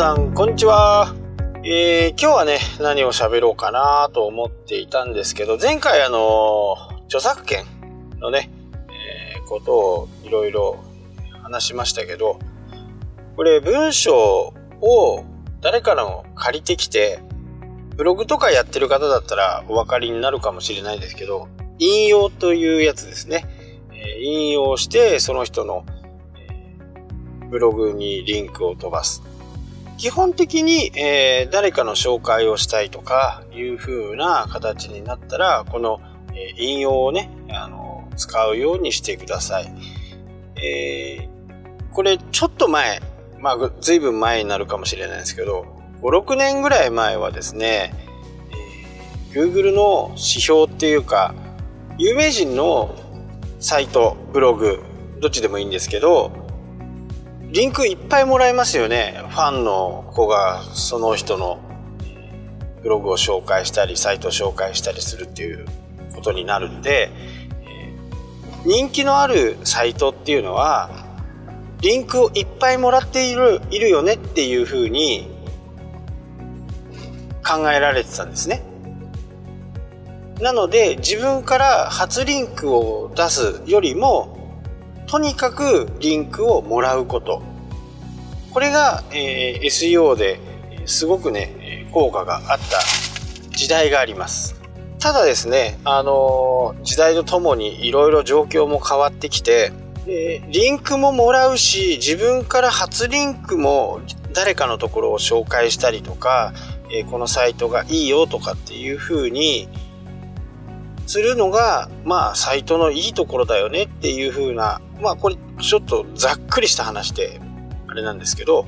さん、こんにちは。えー、今日はね、何を喋ろうかなと思っていたんですけど、前回あの、著作権のね、えー、ことをいろいろ話しましたけど、これ文章を誰からも借りてきて、ブログとかやってる方だったらお分かりになるかもしれないですけど、引用というやつですね。えー、引用してその人のブログにリンクを飛ばす。基本的に、えー、誰かの紹介をしたいとかいう風な形になったら、この、えー、引用をね、あの、使うようにしてください。えー、これちょっと前、まあ、ずいぶん前になるかもしれないですけど、5、6年ぐらい前はですね、えー、Google の指標っていうか、有名人のサイト、ブログ、どっちでもいいんですけど、リンクいっぱいもらえますよね。ファンの子がその人のブログを紹介したり、サイトを紹介したりするっていうことになるんで、人気のあるサイトっていうのは、リンクをいっぱいもらっている、いるよねっていうふうに考えられてたんですね。なので自分から初リンクを出すよりもとにかくリンクをもらうこと。これが、えー、SEO ですごくね、効果があった時代があります。ただですね、あのー、時代とともにいろいろ状況も変わってきて、えー、リンクももらうし、自分から初リンクも誰かのところを紹介したりとか、えー、このサイトがいいよとかっていう風にするのが、まあ、サイトのいいところだよねっていう風なまあこれちょっとざっくりした話であれなんですけど、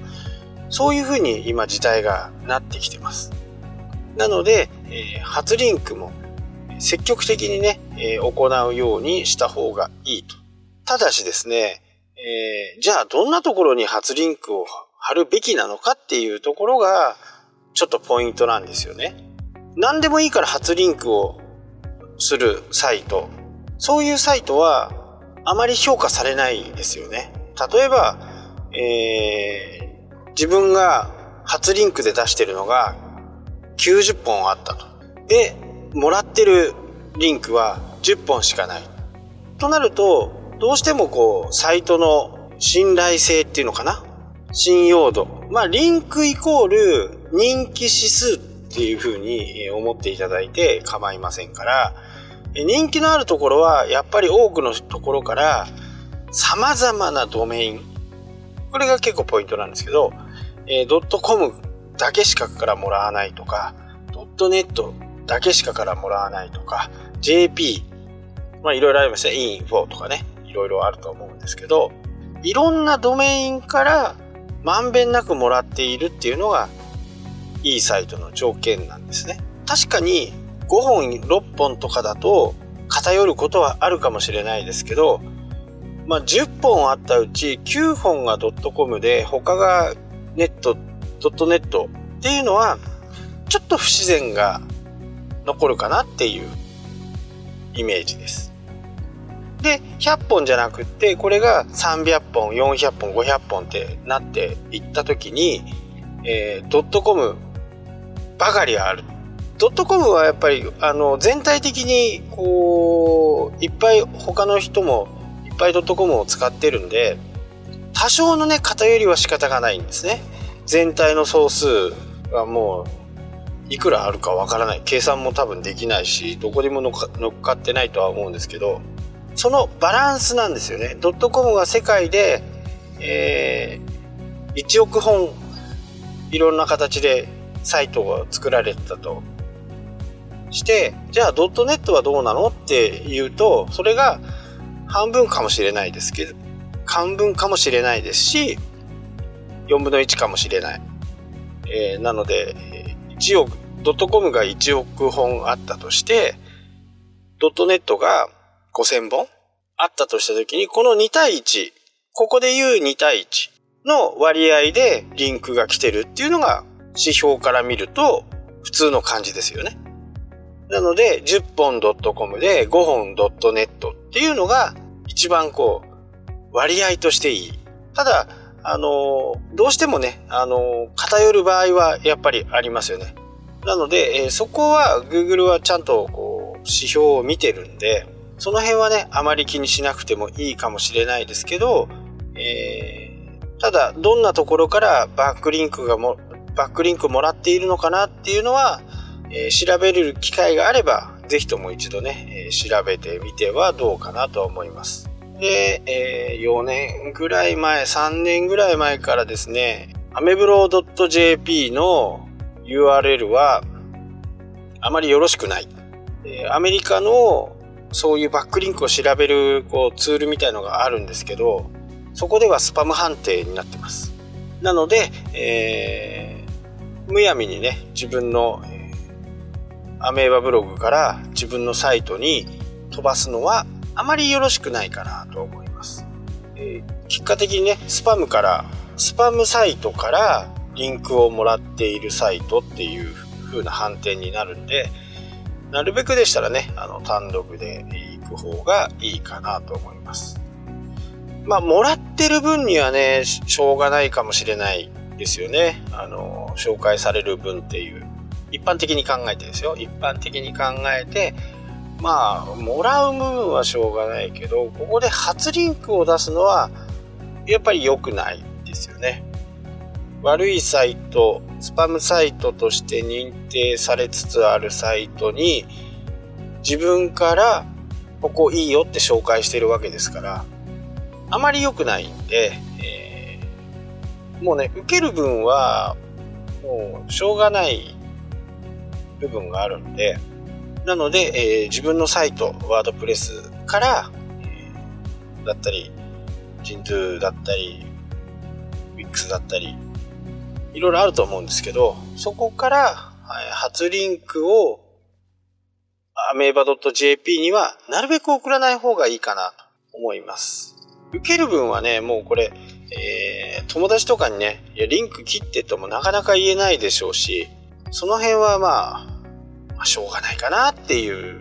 そういうふうに今時代がなってきてます。なので、えー、初リンクも積極的にね、えー、行うようにした方がいいと。ただしですね、えー、じゃあどんなところに初リンクを貼るべきなのかっていうところがちょっとポイントなんですよね。何でもいいから初リンクをするサイト。そういうサイトはあまり評価されないですよね。例えば、えー、自分が初リンクで出してるのが90本あったと。で、もらってるリンクは10本しかない。となると、どうしてもこう、サイトの信頼性っていうのかな？信用度。まあ、リンクイコール人気指数っていうふうに思っていただいて構いませんから、人気のあるところはやっぱり多くのところから様々なドメイン。これが結構ポイントなんですけど、え、ドットコムだけしかからもらわないとかドットネットだけしかからもらわないとか JP まあいろいろありますね。インフォとかねいろいろあると思うんですけどいろんなドメインからまんべんなくもらっているっていうのがいいサイトの条件なんですね。確かに5本6本とかだと偏ることはあるかもしれないですけど、まあ、10本あったうち9本がドットコムで他がネットドットネットっていうのはちょっと不自然が残るかなっていうイメージです。で100本じゃなくってこれが300本400本500本ってなっていった時に、えー、ドットコムばかりあるドットコムはやっぱりあの全体的にこういっぱい他の人もいっぱいドットコムを使ってるんで多少のね偏りは仕方がないんですね。全体の総数はもういくらあるかわからない。計算も多分できないしどこにも乗っかってないとは思うんですけどそのバランスなんですよね。ドットコムが世界で、えー、1億本いろんな形でサイトが作られてたと。して、じゃあドットネットはどうなの？って言うと、それが半分かもしれないですけど、半分かもしれないですし、4分の1かもしれない。えー、なので、1億、ドットコムが1億本あったとして、ドットネットが5000本あったとしたときに、この2対1、ここで言う2対1の割合でリンクが来てるっていうのが指標から見ると普通の感じですよね。なので、10本 .com で5本 .net っていうのが一番こう、割合としていい。ただ、あの、どうしてもね、あの、偏る場合はやっぱりありますよね。なので、え、そこは Google はちゃんとこう指標を見てるんで、その辺はね、あまり気にしなくてもいいかもしれないですけど、えー、ただ、どんなところからバックリンクがも、バックリンクもらっているのかなっていうのは、え、調べる機会があれば、ぜひとも一度ね、え、調べてみてはどうかなと思います。で、え、4年ぐらい前、3年ぐらい前からですね、アメブロ .jp の URL はあまりよろしくない。え、アメリカのそういうバックリンクを調べるこうツールみたいのがあるんですけど、そこではスパム判定になってます。なので、えー、むやみにね、自分の、え、アメーバブログから自分のサイトに飛ばすのはあまりよろしくないかなと思います。えー、結果的にね、スパムから、スパムサイトからリンクをもらっているサイトっていう風な判定になるんで、なるべくでしたらね、あの、単独で行く方がいいかなと思います。まあ、もらってる分にはね、しょうがないかもしれないですよね。あの、紹介される分っていう。一般的に考えてですよ。一般的に考えて、まあ、もらう部分はしょうがないけど、ここで初リンクを出すのは、やっぱり良くないですよね。悪いサイト、スパムサイトとして認定されつつあるサイトに、自分からここいいよって紹介してるわけですから、あまり良くないんで、えー、もうね、受ける分は、もうしょうがない部分があるんで、なので、えー、自分のサイト、ワードプレスから、えー、だったり、ジントゥだったり、ウィックスだったり、いろいろあると思うんですけど、そこから、はい、初リンクをアメーバ .jp にはなるべく送らない方がいいかなと思います。受ける分はね、もうこれ、えー、友達とかにね、いや、リンク切ってともなかなか言えないでしょうし、その辺はまあ、まあ、しょうがないかなっていう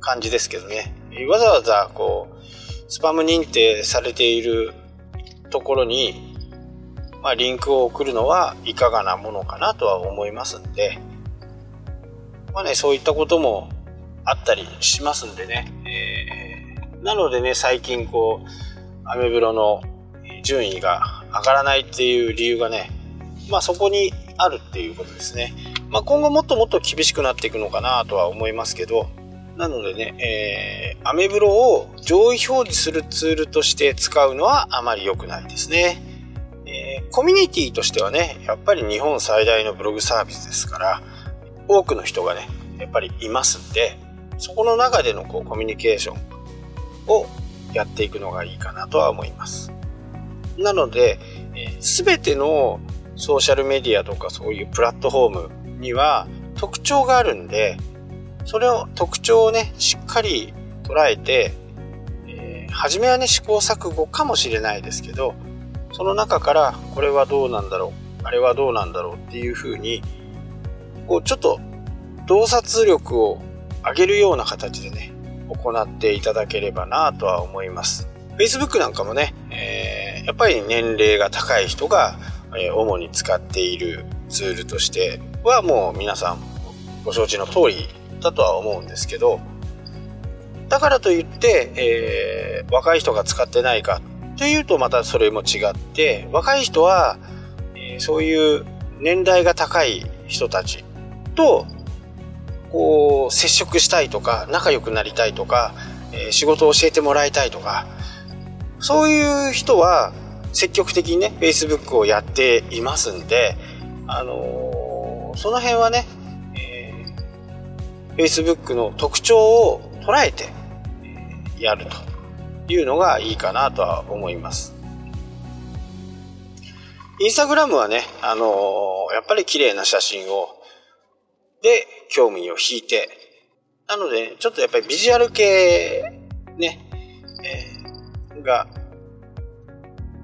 感じですけどね。わざわざこう、スパム認定されているところにまあ、リンクを送るのはいかがなものかなとは思いますんで、まあね、そういったこともあったりしますんでね、えー、なのでね、最近こう、アメブロの順位が上がらないっていう理由がね、まあそこにあるっていうことですね。まあ今後もっともっと厳しくなっていくのかなとは思いますけど、なのでね、えー、アメブロを上位表示するツールとして使うのはあまり良くないですね。えーコミュニティとしてはね、やっぱり日本最大のブログサービスですから、多くの人がね、やっぱりいますんで、そこの中でのこうコミュニケーションをやっていくのがいいかなとは思います。なので、す、え、べ、てのソーシャルメディアとかそういうプラットフォームには特徴があるんで、それを特徴をね、しっかり捉えて、えー、初めはね、試行錯誤かもしれないですけど、その中からこれはどうなんだろうあれはどうなんだろうっていうふうにこうちょっと洞察力を上げるような形でね行っていただければなとは思います。Facebook なんかもね、えー、やっぱり年齢が高い人が、えー、主に使っているツールとしてはもう皆さんご承知の通りだとは思うんですけどだからといって、えー、若い人が使ってないかというとまたそれも違って若い人は、えー、そういう年代が高い人たちとこう接触したいとか仲良くなりたいとか、えー、仕事を教えてもらいたいとかそういう人は積極的にね Facebook をやっていますんで、あのその辺はね、えー、Facebook の特徴を捉えて、え、やるというのがいいかなとは思います。インスタグラムはね、あのー、やっぱり綺麗な写真を、で、興味を引いて、なので、ちょっとやっぱりビジュアル系、ね、えー、が、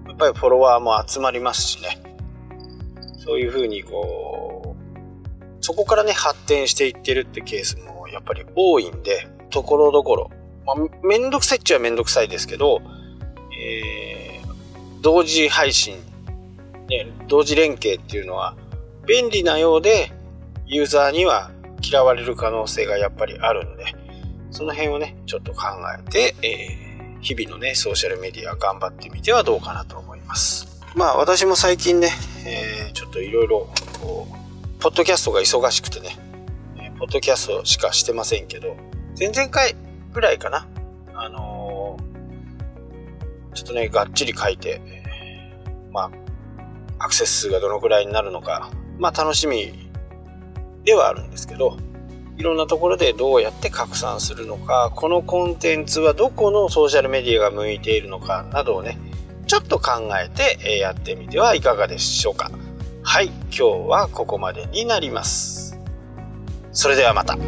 やっぱりフォロワーも集まりますしね、そういうふうにこう、そこからね、発展していってるってケースもやっぱり多いんで、ところどころ、まあ、めんどくさいっちゃめんどくさいですけど、えー、同時配信、ね、同時連携っていうのは便利なようでユーザーには嫌われる可能性がやっぱりあるんで、その辺をね、ちょっと考えて、えー、日々のね、ソーシャルメディア頑張ってみてはどうかなと思います。まあ私も最近ね、えー、ちょっといろいろ、こうポッドキャストが忙しくてね、ポッドキャストしかしてませんけど、前々回ぐらいかな、あのー、ちょっとね、がっちり書いて、まあ、アクセス数がどのくらいになるのか、まあ楽しみではあるんですけど、いろんなところでどうやって拡散するのか、このコンテンツはどこのソーシャルメディアが向いているのかなどをね、ちょっと考えてやってみてはいかがでしょうか。はい、今日はここまでになります。それではまた。